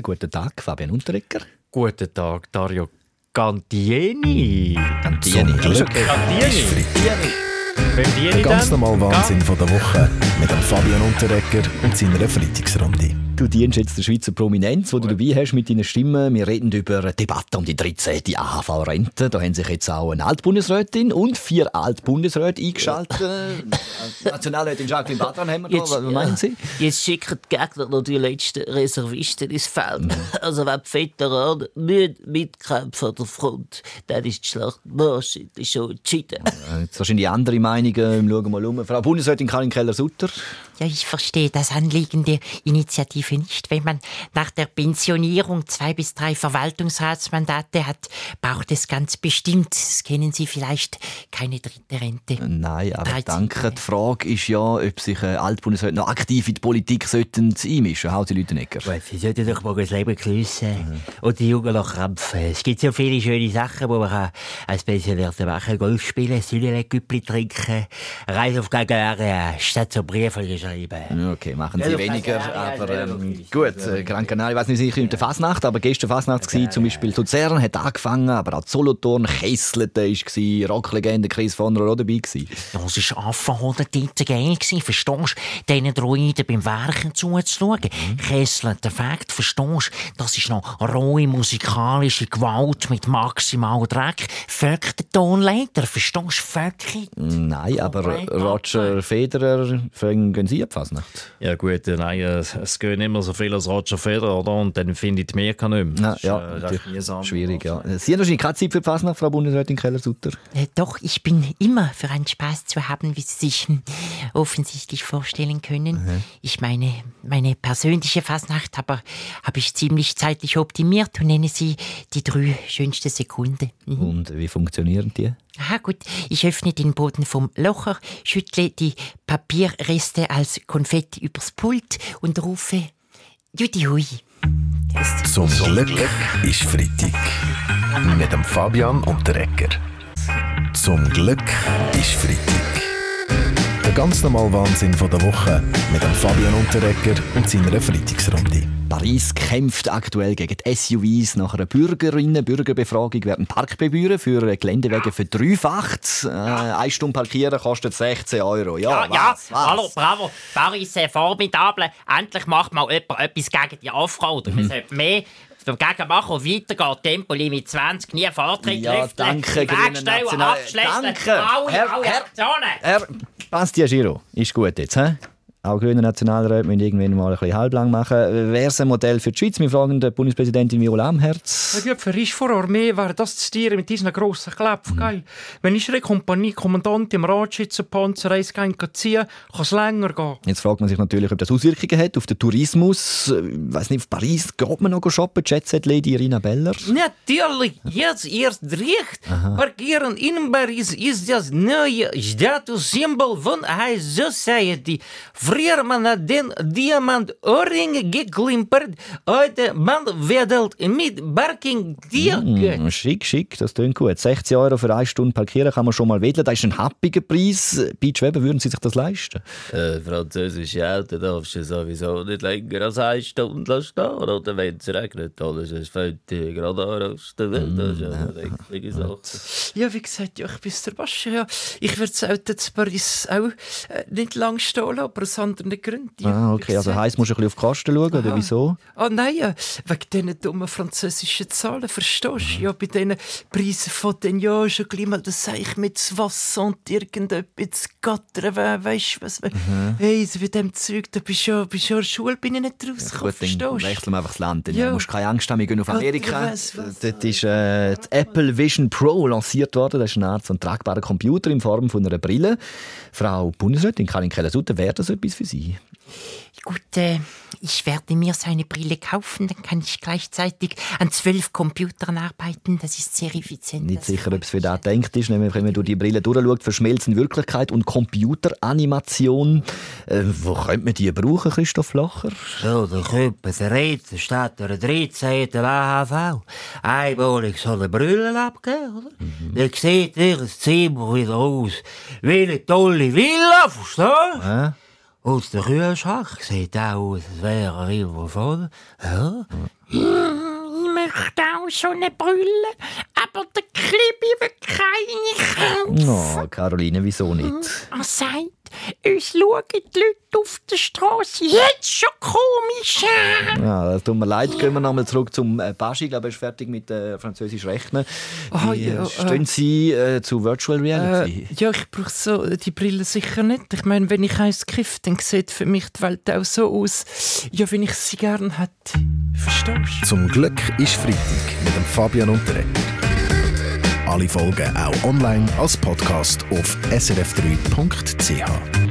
Guten Tag, Fabian Unterrecker. Guten Tag, Dario Gantieni. Gantieni, Gantieni. Der ganz normale Wahnsinn von der Woche mit dem Fabian Unterrecker und seiner Freitagsrunde. Du dienst jetzt der Schweizer Prominenz, wo du dabei hast mit deiner Stimme. Wir reden über eine Debatte um die 13. AHV-Rente. Da haben sich jetzt auch eine Altbundesrätin und vier Altbundesräte eingeschaltet. Nationalrätin Jacqueline Badran haben wir da. Was meinen Sie? Jetzt schicken die Gegner noch die letzten Reservisten ins Feld. Mhm. Also wenn die Veteranen nicht mitkämpfen an der Front, dann ist die Schlacht wahrscheinlich schon entschieden. Jetzt wahrscheinlich andere Meinungen. Schauen wir mal um. Frau Bundesrätin Karin Keller-Sutter. Ja, ich verstehe das Anliegen der Initiative nicht. Wenn man nach der Pensionierung zwei bis drei Verwaltungsratsmandate hat, braucht es ganz bestimmt, das kennen Sie vielleicht, keine dritte Rente. Nein, aber 13. danke. Die Frage ist ja, ob sich äh, Altbundesräte noch aktiv in die Politik sollten einmischen sollten. Hausi Lütenegger. Sie sollten doch mal das Leben geniessen und die Jungen noch krampfen. Es gibt so viele schöne Sachen, die man kann als Pensionierter machen Golf spielen, Südlegüppli trinken, Reise auf Gagare, statt so Briefe geschrieben. Ja, Okay, machen Sie weniger, aber ähm, gut, äh, Gran Canaria, ich weiß nicht sicher mit der Fasnacht, aber gestern Fasnacht war zum Beispiel Luzern hat angefangen, aber auch Solothurn, Kesselten war, Rocklegende Chris von der auch dabei gewesen. Das war Anfang 100 geil, gewesen, verstehst du? Diesen Druiden beim Werken zuzuschauen. Der Fakt, verstehst du? Das ist noch rohe musikalische Gewalt mit maximal Dreck. Völk der Tonleiter, verstehst du? Völki. Nein, aber Roger Federer, fangen gehen Sie ab Fasnacht? Ja gut, äh, nein, äh, es gehen immer so viel als Roger Federer, oder? Und dann findet mir keinen nicht mehr. Das ist, ja, äh, recht natürlich mühsam. schwierig, ja. Sie haben wahrscheinlich keine Zeit für Fasnacht, Frau Bundesrätin Keller-Sutter. Äh, doch, ich bin immer für einen Spaß zu haben, wie Sie sich offensichtlich vorstellen können. Ich meine, meine persönliche Fasnacht aber habe ich ziemlich zeitlich optimiert und nenne sie die drei schönste Sekunde. Mhm. Und wie funktionieren die? Aha, gut. Ich öffne den Boden vom Locher, schüttle die Papierreste als Konfetti übers Pult und rufe Judy Hui. Zum Glück ist Freitag. Mit dem Fabian Unterrecker. Zum Glück ist Freitag. Der ganz normale Wahnsinn von der Woche mit dem Fabian Unterrecker und seiner Freitagsrunde. Paris kämpft aktuell gegen die SUVs. Nach einer Bürgerinnen-Bürgerbefragung werden Parkgebühren für Geländewege verdreifacht. Äh, eine Stunde parkieren kostet 16 Euro. Ja, Ja, ja, was, was? hallo, bravo. Paris, äh, formidable. Endlich macht mal jemand etwas gegen die. Oder man sollte mehr dagegen machen und weitergehen. Tempolimit 20, nie Fahrtritt Ja, danke, die Grüne Wegstellen, National-. Danke. Herr- Herr- Aktionen. Herr Bastia Giro, ist gut jetzt, hä? Auch grüne Nationalräte müssen irgendwann mal ein bisschen halblang machen. Wäre es ein Modell für die Schweiz? Wir fragen die Bundespräsidentin Viola Amherz. Ja, für ich vor Armee wäre das zu Tieren mit diesen grossen Kläpfen geil. Wenn ich eine Kompanie Kommandant im Radschützenpanzer eins gehen kann ziehen, kann es länger gehen. Jetzt fragt man sich natürlich, ob das Auswirkungen hat auf den Tourismus. Ich weiß nicht, auf Paris geht man noch shoppen. Jet Lady Irina Beller. Natürlich, jetzt erst recht. Parkieren in Paris ist das neue Statussymbol von High Society. Früher man hat den Diamant-Ohrring geklimpert, heute man wedelt mit Barking-Tier. Mm, schick, schick, das klingt gut. 16 Euro für eine Stunde parkieren kann man schon mal wedeln. Das ist ein happiger Preis. Bei Schweben würden Sie sich das leisten? Äh, französische Auto darfst du sowieso nicht länger als eine Stunde lassen stehen. Oder wenn es regnet, alles es fällt dir gerade an. Das ist eine eklige Sache. Ja, wie gesagt, ja, ich bin der Basche. Ja. Ich würde das Auto zu Paris auch äh, nicht lang stehen lassen, aber aus anderen Gründen. Ja, Ah, okay, also heisst, musst du ein bisschen auf die Kosten schauen, oder Aha. wieso? Ah nein, äh, wegen diesen dummen französischen Zahlen, verstehst du? Ja, bei diesen Preisen von den Jahren schon gleich mal das sage ich mit Wasser und irgendetwas gattern, we weißt du was? Hey, so mit dem Zeug, da bist du ja, bist ja in der Schule, bin ich nicht rausgekommen, dann verstehst du? wechseln wir einfach das Land. Dann Ja. musst du keine Angst haben, wir gehen auf Amerika. weiss was. Dort ist äh, die Apple Vision Pro lanciert worden. Das ist eine Art von tragbarer Computer in Form von einer Brille. Frau Bundesrätin Karin Keller-Sutter, wäre das etwas für Sie? Gut, äh, ich werde mir so eine Brille kaufen, dann kann ich gleichzeitig an zwölf Computern arbeiten. Das ist sehr effizient. Nicht Das sicher, ob es für das gedacht ist. Nämlich, wenn man durch die Brille durchschaut, verschmelzen Wirklichkeit und Computeranimation. Äh, wo könnte man die brauchen, Christoph Lacher? So, der Küppen, der Rätsel steht der 13. AHV. Einmalig soll der Brüllen abgeben, oder? Dann sieht ihr Zimmer wieder aus wie eine tolle Villa, verstehst du? Äh? aus der Rührschach sieht auch aus, als wäre er immer voll. Ja. Ich möchte auch so eine Brille, aber der Klippi will keine kaufen. No, Caroline, wieso nicht? Hm, oh, sei uns schauen die Leute auf der Straße jetzt schon komisch an. Ja, das tut mir leid. Gehen wir nochmal zurück zum äh, Baschi. Ich glaube, er ist fertig mit äh, Französisch Rechnen. Wie ja, äh, stehen Sie äh, zu Virtual Reality? Äh, ja, ich brauche so die Brille sicher nicht. Ich meine, wenn ich eins kiffe, dann sieht für mich die Welt auch so aus, ja, wenn ich sie gern hätte. Verstehst du? Zum Glück ist Freitag mit dem Fabian und der Ecker. Alle Folgen auch online als Podcast auf srf3.ch.